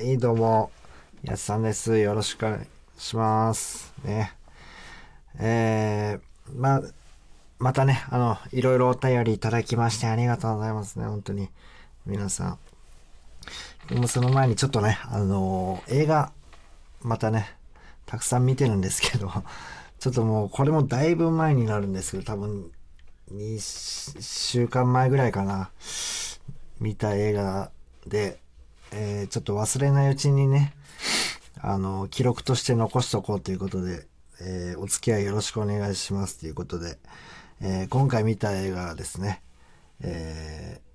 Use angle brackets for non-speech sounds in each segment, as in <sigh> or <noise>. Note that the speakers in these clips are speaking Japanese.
はい、どうも、やすさんです。よろしくお願いします。ね。えー、ま、またね、あの、いろいろお便りいただきましてありがとうございますね、本当に。皆さん。でもその前にちょっとね、あの映画、またね、たくさん見てるんですけど、<laughs> ちょっともう、これもだいぶ前になるんですけど、多分、2週間前ぐらいかな、見た映画で、えーちょっと忘れないうちにね、あの、記録として残しとこうということで、えーお付き合いよろしくお願いしますということで、えー今回見た映画はですね、えー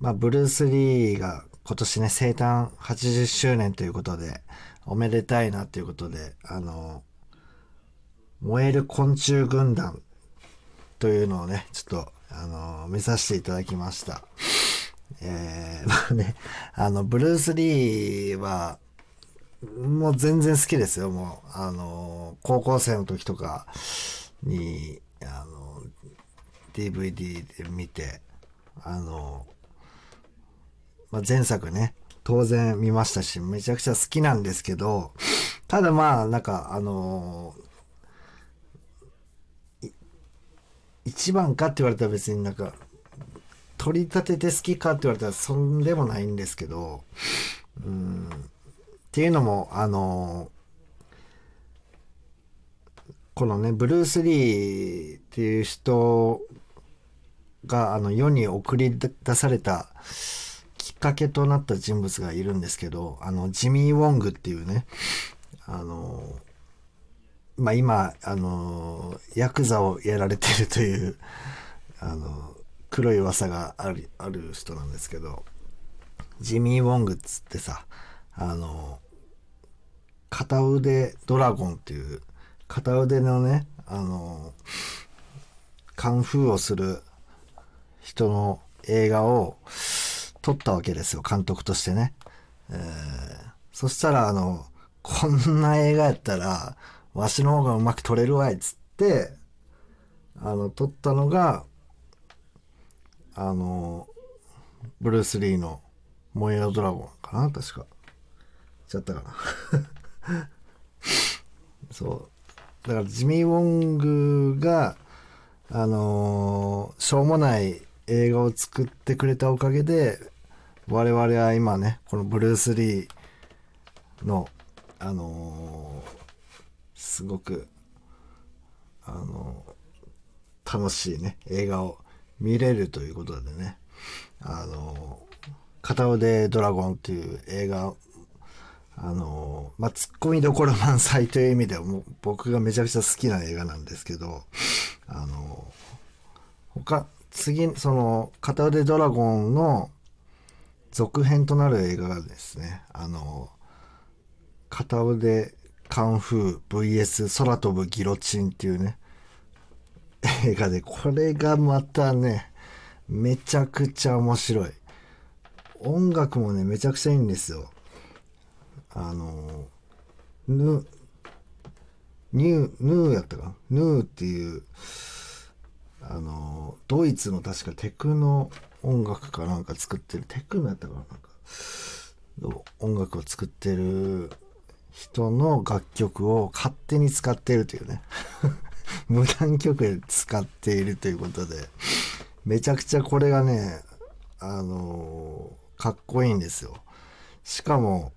まあ、ブルース・リーが今年ね、生誕80周年ということで、おめでたいなということで、あの、燃える昆虫軍団というのをね、ちょっと、あの、見させていただきました。えー、まあね、あの、ブルース・リーは、もう全然好きですよ、もう。あの、高校生の時とかに、あの、DVD で見て、あの、まあ、前作ね、当然見ましたし、めちゃくちゃ好きなんですけど、ただまあ、なんか、あの一番かって言われたら別になんか、取り立てて好きかって言われたらそんでもないんですけど、うん、っていうのも、あのこのね、ブルース・リーっていう人が、あの、世に送り出されたきっかけとなった人物がいるんですけど、あの、ジミー・ウォングっていうね、あの、まあ、今、あの、ヤクザをやられてるという、あの、黒い噂がある、ある人なんですけど、ジミー・ウォングっつってさ、あの、片腕ドラゴンっていう、片腕のね、あの、カンフーをする人の映画を撮ったわけですよ、監督としてね。えーそしたら、あの、こんな映画やったら、わしの方がうまく撮れるわいっつって、あの、撮ったのが、あの、ブルース・リーの燃えよドラゴンかな確か。ちゃったかな。<laughs> そう。だからジミー・ウォングが、あのしょうもない映画を作ってくれたおかげで、我々は今ね、このブルース・リーの、あのすごく、あの楽しいね、映画を見れるということでね、あの片腕ドラゴンっていう映画あのまあ、ツッコミどころ満載という意味ではも僕がめちゃくちゃ好きな映画なんですけど、あの他、次、その、片腕ドラゴンの続編となる映画がですね、あの片腕カンフー VS 空飛ぶギロチンっていうね、映画で、これがまたね、めちゃくちゃ面白い。音楽もね、めちゃくちゃいいんですよ。あの、ヌ、ニュー、ヌーやったかヌーっていう、あの、ドイツの確かテクノ音楽かなんか作ってる、テクノやったかな？なんか、音楽を作ってる人の楽曲を勝手に使ってるというね。<laughs> 無断曲使っているということで、めちゃくちゃこれがね、あのかっこいいんですよ。しかも、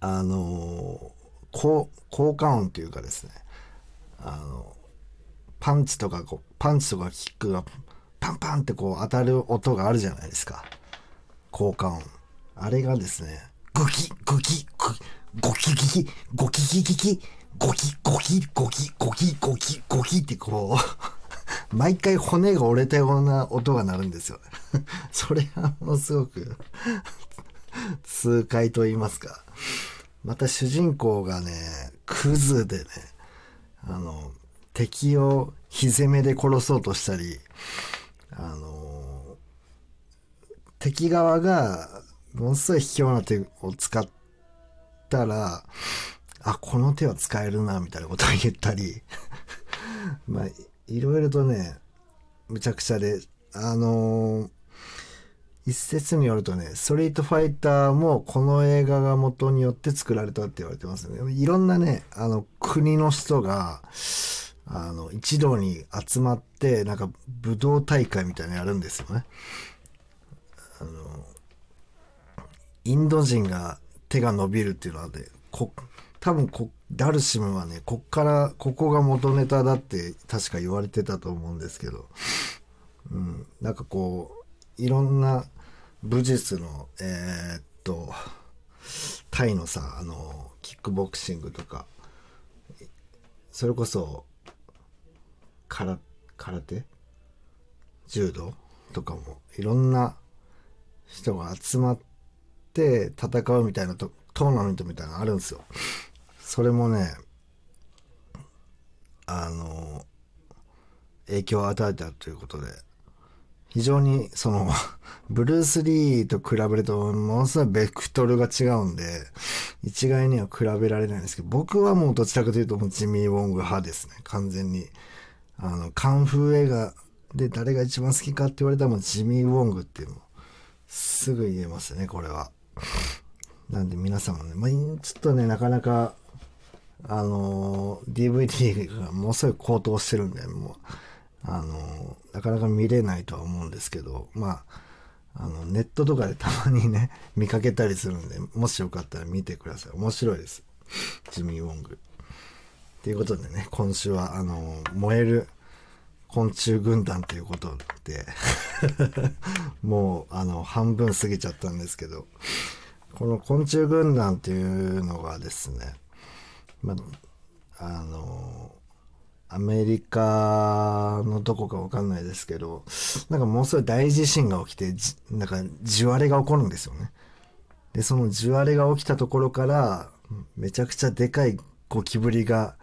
あの効効果音というかですね、あの、パンチとかこう、パンチとかキックがパンパンってこう当たる音があるじゃないですか。効果音。あれがですね、グキ、グキ、グキ、ゴキギキ、ゴキキキ、ゴキ、ゴキ、ゴキ、ゴキ、ゴキ、ゴキってこう、<laughs> 毎回骨が折れたような音が鳴るんですよ。<laughs> それはものすごく痛快と言いますか。また主人公がね、クズでね、あの、敵をひぜめで殺そうとしたり、あの、敵側がものすごい卑怯な手を使ったら、あ、この手は使えるな、みたいなことを言ったり、<laughs> まあ、いろいろとね、むちゃくちゃで、あの一説によるとね、ストリートファイターもこの映画が元によって作られたって言われてますね。いろんなね、あの、国の人が、あの、一堂に集まって、なんか武道大会みたいなのやるんですよね。あの、インド人が手が伸びるっていうのはね、多分こダルシムはねこっからここが元ネタだって確か言われてたと思うんですけど、うん、なんかこういろんな武術のえー、っとタイのさあのキックボクシングとかそれこそ空空手？柔道？とかもいろんな人が集まって戦うみたいなとトーナメントみたいなのあるんですよ。それもね、あの、影響を与えたということで、非常にその、<laughs> ブルース・リーと比べると、ものすごいベクトルが違うんで、一概には比べられないんですけど、僕はもうどちらかというともうジミー・ウォング派ですね、完全に。あの、カンフー映画で誰が一番好きかって言われたらもうジミー・ウォングっていうのすぐ言えますね、これは。なんで皆さんもね、まあ、ちょっとね、なかなか、あの、DVD がものすごい高騰してるんで、もう、あの、なかなか見れないとは思うんですけど、まあ、あの、ネットとかでたまにね、<laughs> 見かけたりするんで、もしよかったら見てください。面白いです。ジミー・ウォング。ということでね、今週は、あの、燃える昆虫軍団ということで <laughs> もう、あの、半分過ぎちゃったんですけど、この昆虫軍団っていうのがですね、まあ、のアメリカのどこかわかんないですけど、なんかもうすごい大地震が起きて、なんか地割れが起こるんですよね。で、その地割れが起きたところから、めちゃくちゃでかいゴキブリが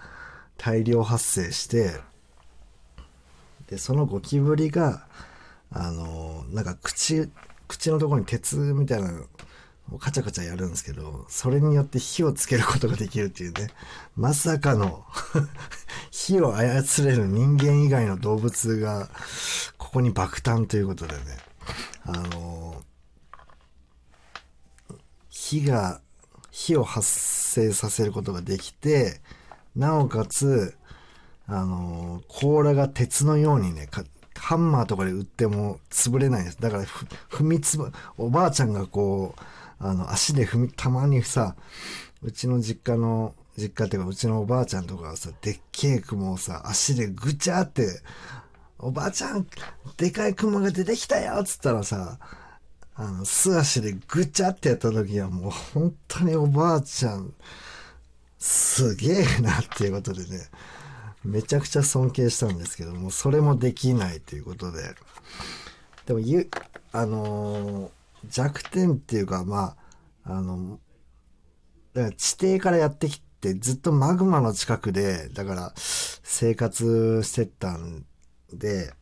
大量発生して、で、そのゴキブリが、あの、なんか口、口のところに鉄みたいなカチャカチャやるんですけど、それによって火をつけることができるっていうね、まさかの <laughs> 火を操れる人間以外の動物が、ここに爆誕ということでね、あの火が、火を発生させることができて、なおかつ、あの甲羅が鉄のようにね、ハンマーとかで売っても潰れないです。だから、踏みつぶ、おばあちゃんがこう、あの、足で踏み、たまにさ、うちの実家の、実家っていうか、うちのおばあちゃんとかはさ、でっけえ雲をさ、足でぐちゃって、おばあちゃん、でかい雲が出てきたよっつったらさ、あの、素足でぐちゃってやった時はもう本当におばあちゃん、すげえなっていうことでね、めちゃくちゃ尊敬したんですけども、それもできないということで、でも、ゆ、あのー弱点っていうか、まあ、あの、だから地底からやってきて、ずっとマグマの近くで、だから生活してたんで、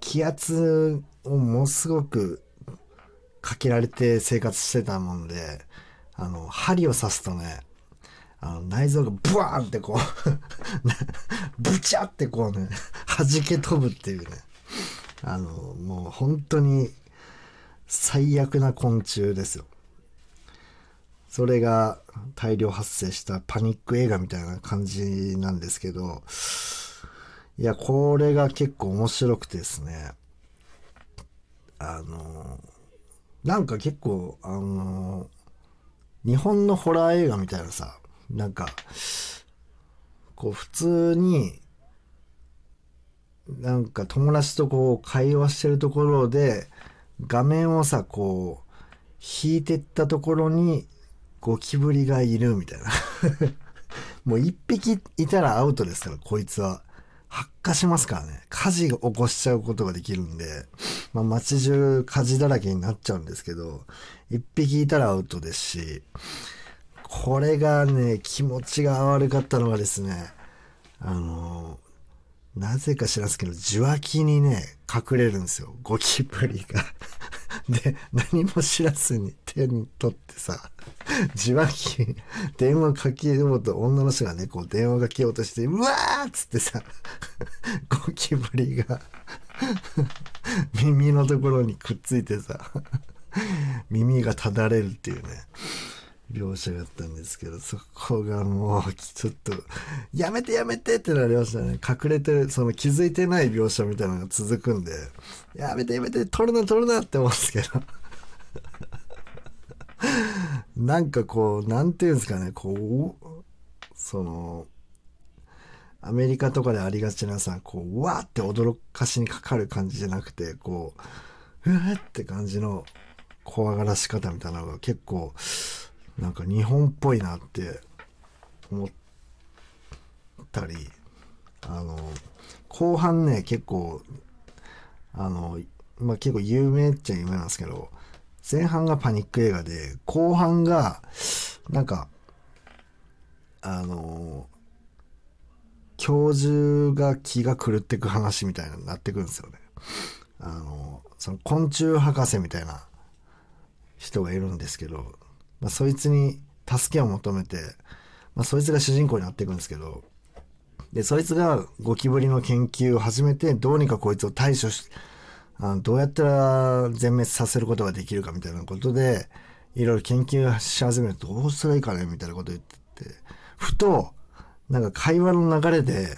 気圧をものすごくかけられて生活してたもんで、あの、針を刺すとね、あの内臓がブワーンってこう <laughs> ブチャってこうね、弾け飛ぶっていうね、あの、もう本当に最悪な昆虫ですよ。それが大量発生したパニック映画みたいな感じなんですけど、いや、これが結構面白くてですね、あの、なんか結構、あの、日本のホラー映画みたいなさ、なんか、こう普通に、なんか友達とこう会話してるところで、画面をさ、こう、引いてったところにゴキブリがいるみたいな <laughs> もう一匹いたらアウトですから、こいつは。発火しますからね。火事を起こしちゃうことができるんで、まあ街中火事だらけになっちゃうんですけど、一匹いたらアウトですし、これがね、気持ちが悪かったのがですね、あのなぜか知らんすけど、受話器にね、隠れるんですよ。ゴキブリがで、何も知らずに手に取ってさ、受話器、電話かけようと、女の人がね、こう電話かけようとして、うわーっつってさ、ゴキブリが耳のところにくっついてさ耳がただれるっていうね描写があったんですけどそこがもうちょっとやめてやめてってなりましたね。隠れてるその気づいてない描写みたいなのが続くんで。やめてやめて撮るな撮るなって思うんですけど。<laughs> なんかこうなんていうんですかね。こうそのアメリカとかでありがちなさこううわーって驚かしにかかる感じじゃなくてこううわーって感じの怖がらし方みたいなのが結構なんか日本っぽいなって思ったりあの後半ね結構あのまあ結構有名っちゃ有名なんですけど前半がパニック映画で後半がなんかあの教授が気が狂ってく話みたいになってくるんですよね。あのその昆虫博士みたいな人がいるんですけど、まあ、そいつに助けを求めて、まあ、そいつが主人公になっていくんですけどでそいつがゴキブリの研究を始めてどうにかこいつを対処しあのどうやったら全滅させることができるかみたいなことでいろいろ研究し始めるとどうしたらいいかねみたいなこと言っててふとなんか会話の流れで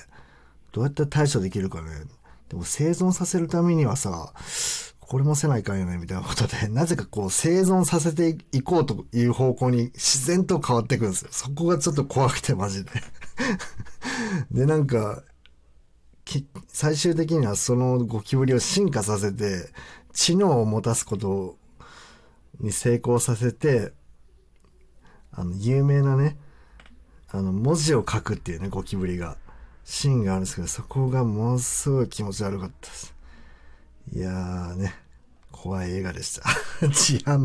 どうやったら対処できるかね。でも生存させるためにはさこれもせないかんよねみたいなことで <laughs> なぜかこう生存させていこうという方向に自然と変わっていくんですよ。そこがちょっと怖くてマジで。<laughs> でなんか最終的にはそのゴキブリを進化させて知能を持たすことに成功させてあの有名なねあの文字を書くっていうねゴキブリが。シーンがあるんですけどそこがものすごい気持ち悪かったです。いやーね怖い映画でした。<laughs> 治安